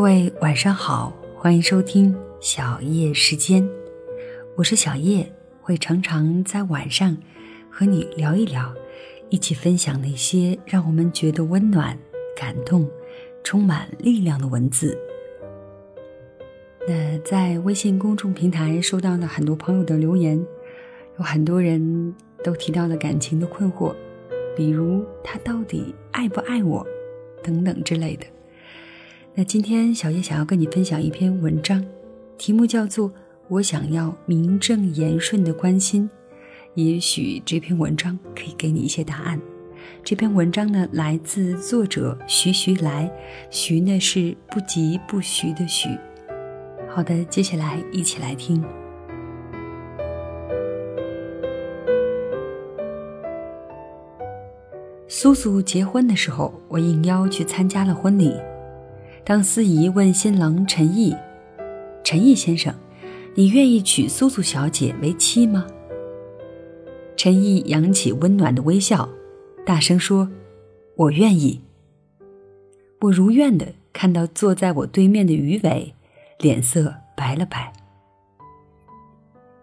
各位晚上好，欢迎收听小叶时间，我是小叶，会常常在晚上和你聊一聊，一起分享那些让我们觉得温暖、感动、充满力量的文字。那在微信公众平台收到了很多朋友的留言，有很多人都提到了感情的困惑，比如他到底爱不爱我，等等之类的。那今天小叶想要跟你分享一篇文章，题目叫做《我想要名正言顺的关心》，也许这篇文章可以给你一些答案。这篇文章呢，来自作者徐徐来，徐呢是不疾不徐的徐。好的，接下来一起来听。苏苏结婚的时候，我应邀去参加了婚礼。当司仪问新郎陈毅：“陈毅先生，你愿意娶苏苏小姐为妻吗？”陈毅扬起温暖的微笑，大声说：“我愿意。”我如愿的看到坐在我对面的于伟，脸色白了白。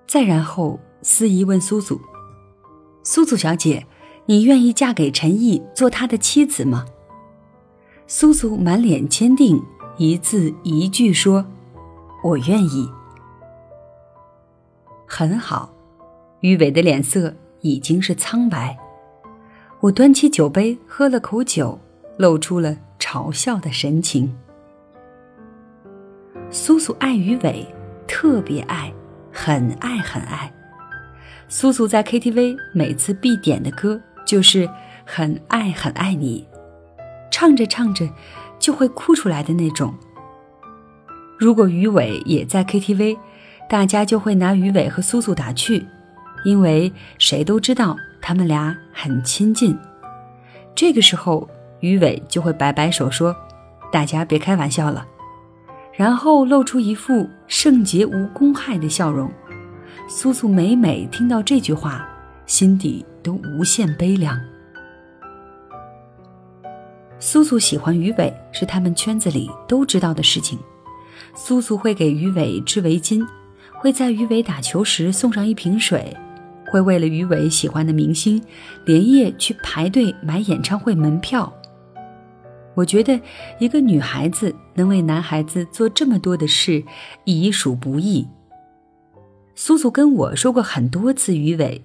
再然后，司仪问苏苏：“苏苏小姐，你愿意嫁给陈毅做他的妻子吗？”苏苏满脸坚定，一字一句说：“我愿意。”很好，于伟的脸色已经是苍白。我端起酒杯喝了口酒，露出了嘲笑的神情。苏苏爱于伟，特别爱，很爱很爱。苏苏在 KTV 每次必点的歌就是《很爱很爱你》。唱着唱着，就会哭出来的那种。如果于伟也在 KTV，大家就会拿于伟和苏苏打趣，因为谁都知道他们俩很亲近。这个时候，于伟就会摆摆手说：“大家别开玩笑了。”然后露出一副圣洁无公害的笑容。苏苏每每听到这句话，心底都无限悲凉。苏苏喜欢鱼尾是他们圈子里都知道的事情。苏苏会给鱼尾织围巾，会在鱼尾打球时送上一瓶水，会为了鱼尾喜欢的明星连夜去排队买演唱会门票。我觉得一个女孩子能为男孩子做这么多的事，已属不易。苏苏跟我说过很多次鱼尾，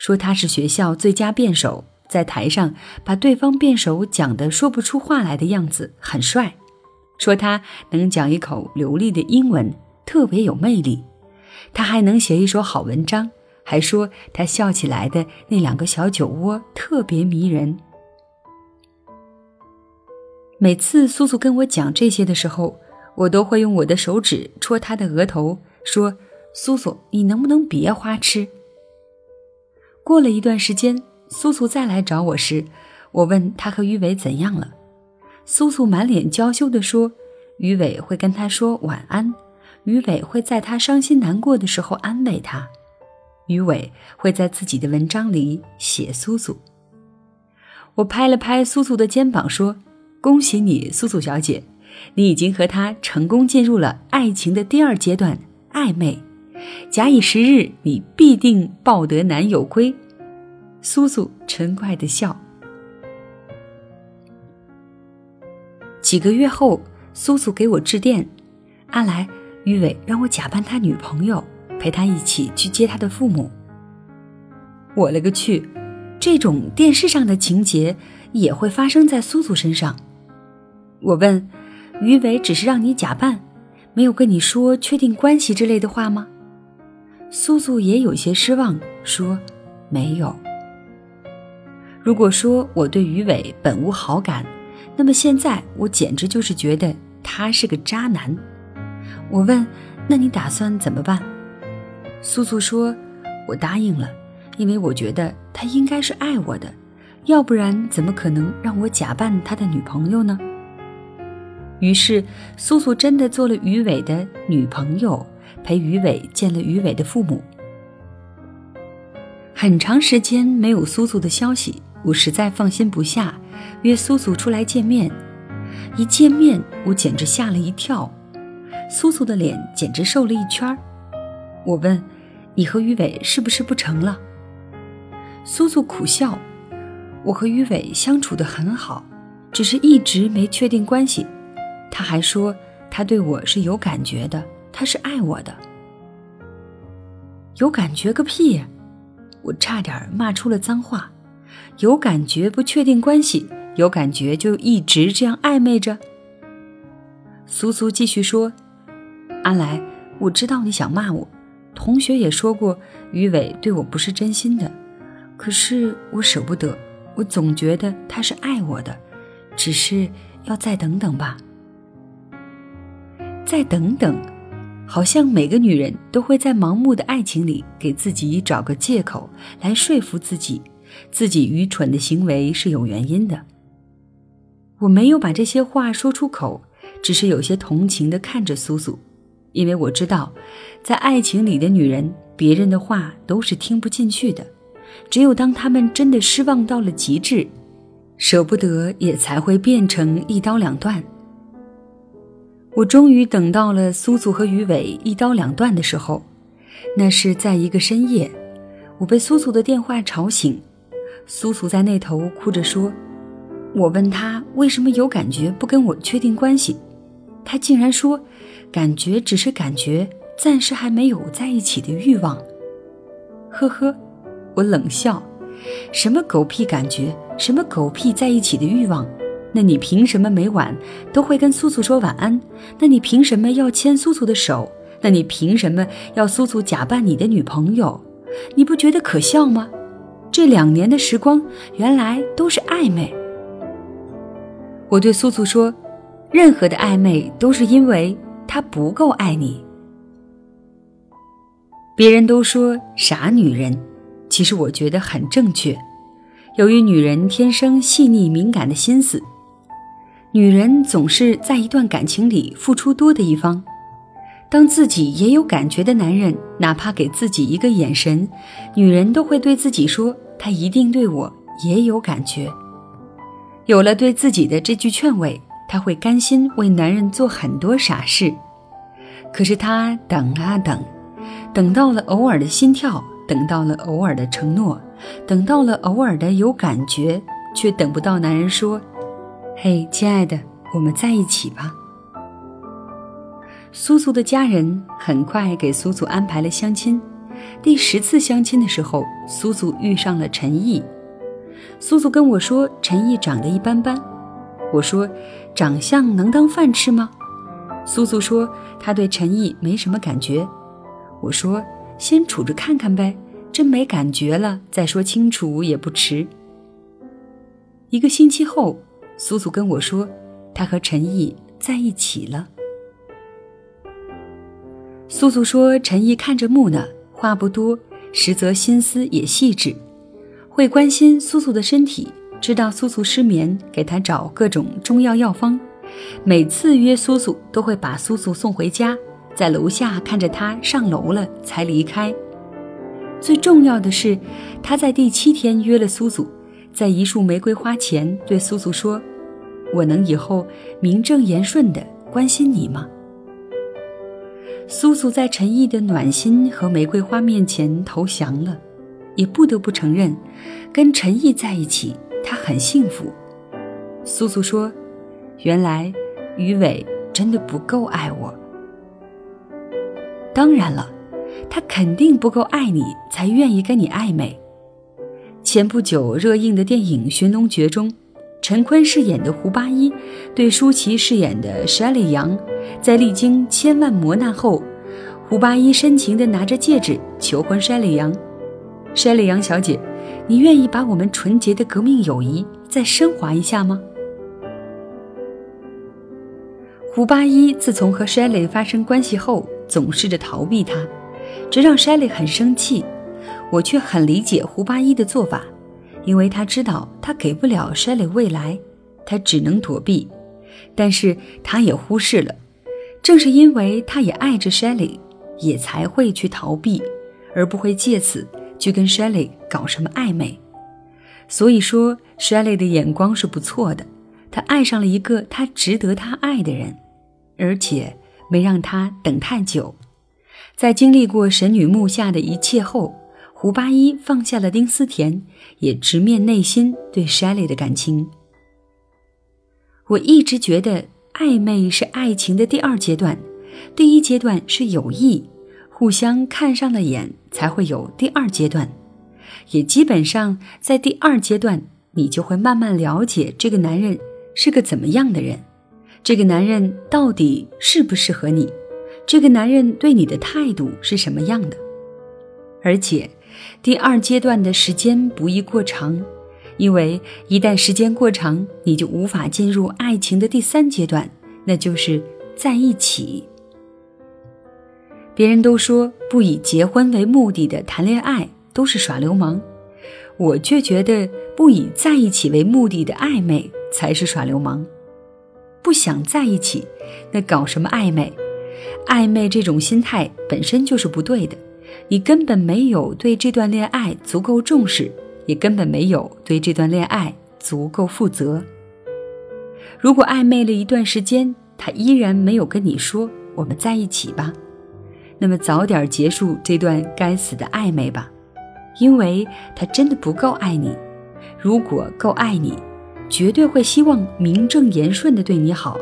说他是学校最佳辩手。在台上把对方辩手讲得说不出话来的样子很帅，说他能讲一口流利的英文，特别有魅力。他还能写一手好文章，还说他笑起来的那两个小酒窝特别迷人。每次苏苏跟我讲这些的时候，我都会用我的手指戳他的额头，说：“苏苏，你能不能别花痴？”过了一段时间。苏苏再来找我时，我问他和于伟怎样了。苏苏满脸娇羞地说：“于伟会跟他说晚安，于伟会在他伤心难过的时候安慰他，于伟会在自己的文章里写苏苏。”我拍了拍苏苏的肩膀说：“恭喜你，苏苏小姐，你已经和他成功进入了爱情的第二阶段——暧昧。假以时日，你必定抱得男友归。”苏苏嗔怪的笑。几个月后，苏苏给我致电：“阿来，于伟让我假扮他女朋友，陪他一起去接他的父母。”我勒个去！这种电视上的情节也会发生在苏苏身上。我问：“于伟只是让你假扮，没有跟你说确定关系之类的话吗？”苏苏也有些失望，说：“没有。”如果说我对于伟本无好感，那么现在我简直就是觉得他是个渣男。我问：“那你打算怎么办？”苏苏说：“我答应了，因为我觉得他应该是爱我的，要不然怎么可能让我假扮他的女朋友呢？”于是苏苏真的做了于伟的女朋友，陪于伟见了于伟的父母。很长时间没有苏苏的消息。我实在放心不下，约苏苏出来见面。一见面我简直吓了一跳，苏苏的脸简直瘦了一圈儿。我问：“你和于伟是不是不成了？”苏苏苦笑：“我和于伟相处的很好，只是一直没确定关系。他还说他对我是有感觉的，他是爱我的。有感觉个屁！”我差点骂出了脏话。有感觉不确定关系，有感觉就一直这样暧昧着。苏苏继续说：“阿来，我知道你想骂我，同学也说过于伟对我不是真心的，可是我舍不得，我总觉得他是爱我的，只是要再等等吧。再等等，好像每个女人都会在盲目的爱情里给自己找个借口来说服自己。”自己愚蠢的行为是有原因的。我没有把这些话说出口，只是有些同情地看着苏苏，因为我知道，在爱情里的女人，别人的话都是听不进去的。只有当她们真的失望到了极致，舍不得，也才会变成一刀两断。我终于等到了苏苏和于伟一刀两断的时候，那是在一个深夜，我被苏苏的电话吵醒。苏苏在那头哭着说：“我问他为什么有感觉不跟我确定关系，他竟然说，感觉只是感觉，暂时还没有在一起的欲望。”呵呵，我冷笑：“什么狗屁感觉，什么狗屁在一起的欲望？那你凭什么每晚都会跟苏苏说晚安？那你凭什么要牵苏苏的手？那你凭什么要苏苏假扮你的女朋友？你不觉得可笑吗？”这两年的时光，原来都是暧昧。我对苏苏说：“任何的暧昧都是因为他不够爱你。”别人都说傻女人，其实我觉得很正确。由于女人天生细腻敏感的心思，女人总是在一段感情里付出多的一方。当自己也有感觉的男人，哪怕给自己一个眼神，女人都会对自己说：“他一定对我也有感觉。”有了对自己的这句劝慰，她会甘心为男人做很多傻事。可是她等啊等，等到了偶尔的心跳，等到了偶尔的承诺，等到了偶尔的有感觉，却等不到男人说：“嘿，亲爱的，我们在一起吧。”苏苏的家人很快给苏苏安排了相亲。第十次相亲的时候，苏苏遇上了陈毅。苏苏跟我说：“陈毅长得一般般。”我说：“长相能当饭吃吗？”苏苏说：“他对陈毅没什么感觉。”我说：“先处着看看呗，真没感觉了再说清楚也不迟。”一个星期后，苏苏跟我说：“他和陈毅在一起了。”苏苏说：“陈毅看着木讷，话不多，实则心思也细致，会关心苏苏的身体，知道苏苏失眠，给他找各种中药药方。每次约苏苏，都会把苏苏送回家，在楼下看着他上楼了才离开。最重要的是，他在第七天约了苏苏，在一束玫瑰花前对苏苏说：‘我能以后名正言顺地关心你吗？’”苏苏在陈毅的暖心和玫瑰花面前投降了，也不得不承认，跟陈毅在一起，他很幸福。苏苏说：“原来于伟真的不够爱我。当然了，他肯定不够爱你，才愿意跟你暧昧。”前不久热映的电影《寻龙诀》中，陈坤饰演的胡八一对舒淇饰演的沙里杨。在历经千万磨难后，胡八一深情地拿着戒指求婚筛里阳。筛里阳小姐，你愿意把我们纯洁的革命友谊再升华一下吗？胡八一自从和筛里发生关系后，总试着逃避他，这让筛里很生气。我却很理解胡八一的做法，因为他知道他给不了 Shelly 未来，他只能躲避。但是他也忽视了。正是因为他也爱着 Shelly，也才会去逃避，而不会借此去跟 Shelly 搞什么暧昧。所以说，Shelly 的眼光是不错的，他爱上了一个他值得他爱的人，而且没让他等太久。在经历过神女木下的一切后，胡八一放下了丁思甜，也直面内心对 Shelly 的感情。我一直觉得暧昧是爱情的第二阶段，第一阶段是友谊，互相看上了眼才会有第二阶段，也基本上在第二阶段，你就会慢慢了解这个男人。是个怎么样的人？这个男人到底适不适合你？这个男人对你的态度是什么样的？而且，第二阶段的时间不宜过长，因为一旦时间过长，你就无法进入爱情的第三阶段，那就是在一起。别人都说不以结婚为目的的谈恋爱都是耍流氓，我却觉得不以在一起为目的的暧昧。才是耍流氓，不想在一起，那搞什么暧昧？暧昧这种心态本身就是不对的，你根本没有对这段恋爱足够重视，也根本没有对这段恋爱足够负责。如果暧昧了一段时间，他依然没有跟你说我们在一起吧，那么早点结束这段该死的暧昧吧，因为他真的不够爱你。如果够爱你。绝对会希望名正言顺的对你好，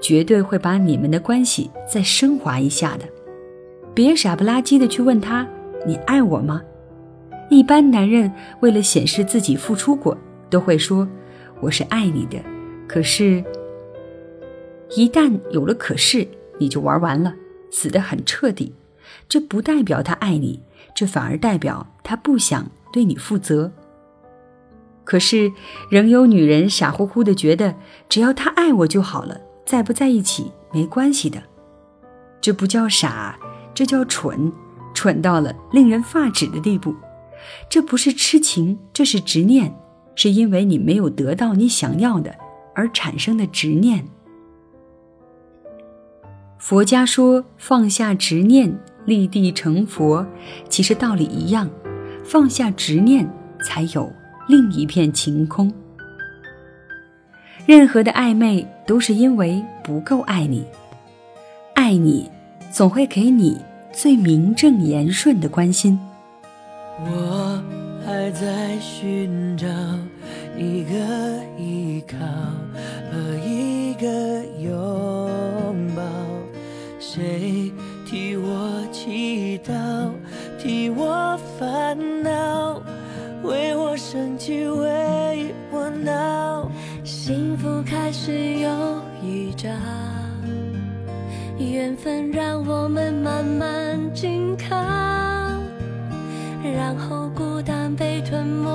绝对会把你们的关系再升华一下的。别傻不拉几的去问他：“你爱我吗？”一般男人为了显示自己付出过，都会说：“我是爱你的。”可是，一旦有了“可是”，你就玩完了，死得很彻底。这不代表他爱你，这反而代表他不想对你负责。可是，仍有女人傻乎乎的觉得，只要他爱我就好了，在不在一起没关系的。这不叫傻，这叫蠢，蠢到了令人发指的地步。这不是痴情，这是执念，是因为你没有得到你想要的而产生的执念。佛家说放下执念，立地成佛，其实道理一样，放下执念才有。另一片晴空。任何的暧昧都是因为不够爱你，爱你总会给你最名正言顺的关心。我还在寻找一个依靠和一个拥抱，谁替我祈祷，替我烦恼。为我生气，为我闹，幸福开始有预兆，缘分让我们慢慢紧靠，然后孤单被吞没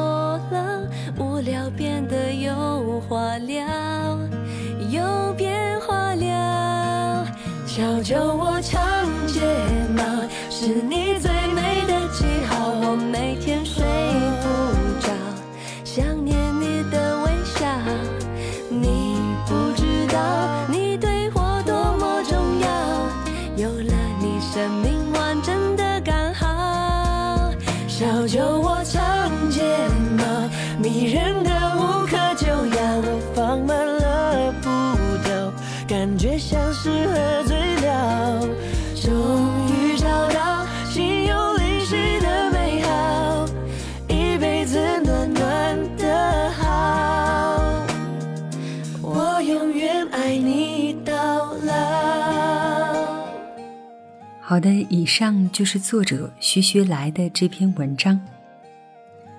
了，无聊变得有话聊，有变化了，小酒窝长睫毛，是你最好的，以上就是作者徐徐来的这篇文章。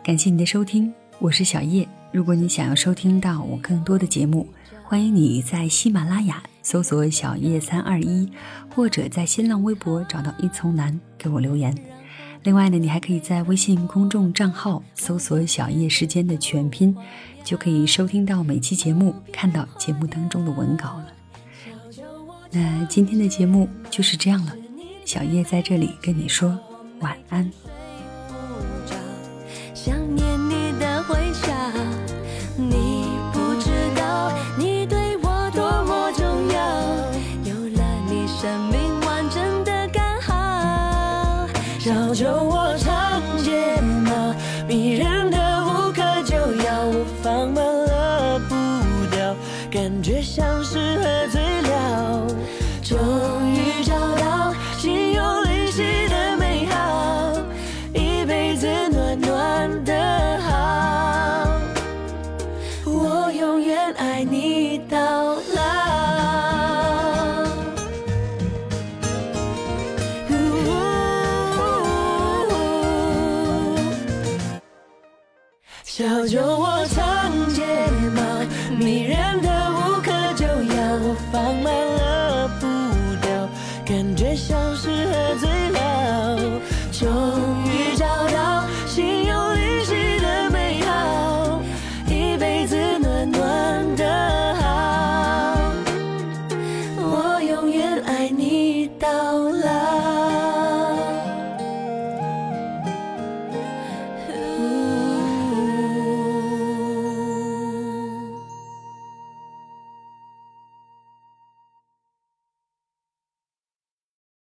感谢你的收听，我是小叶。如果你想要收听到我更多的节目，欢迎你在喜马拉雅搜索“小叶三二一”，或者在新浪微博找到一丛南给我留言。另外呢，你还可以在微信公众账号搜索“小叶时间”的全拼，就可以收听到每期节目，看到节目当中的文稿了。那今天的节目就是这样了。小叶在这里跟你说晚安。想你是喝醉了，就。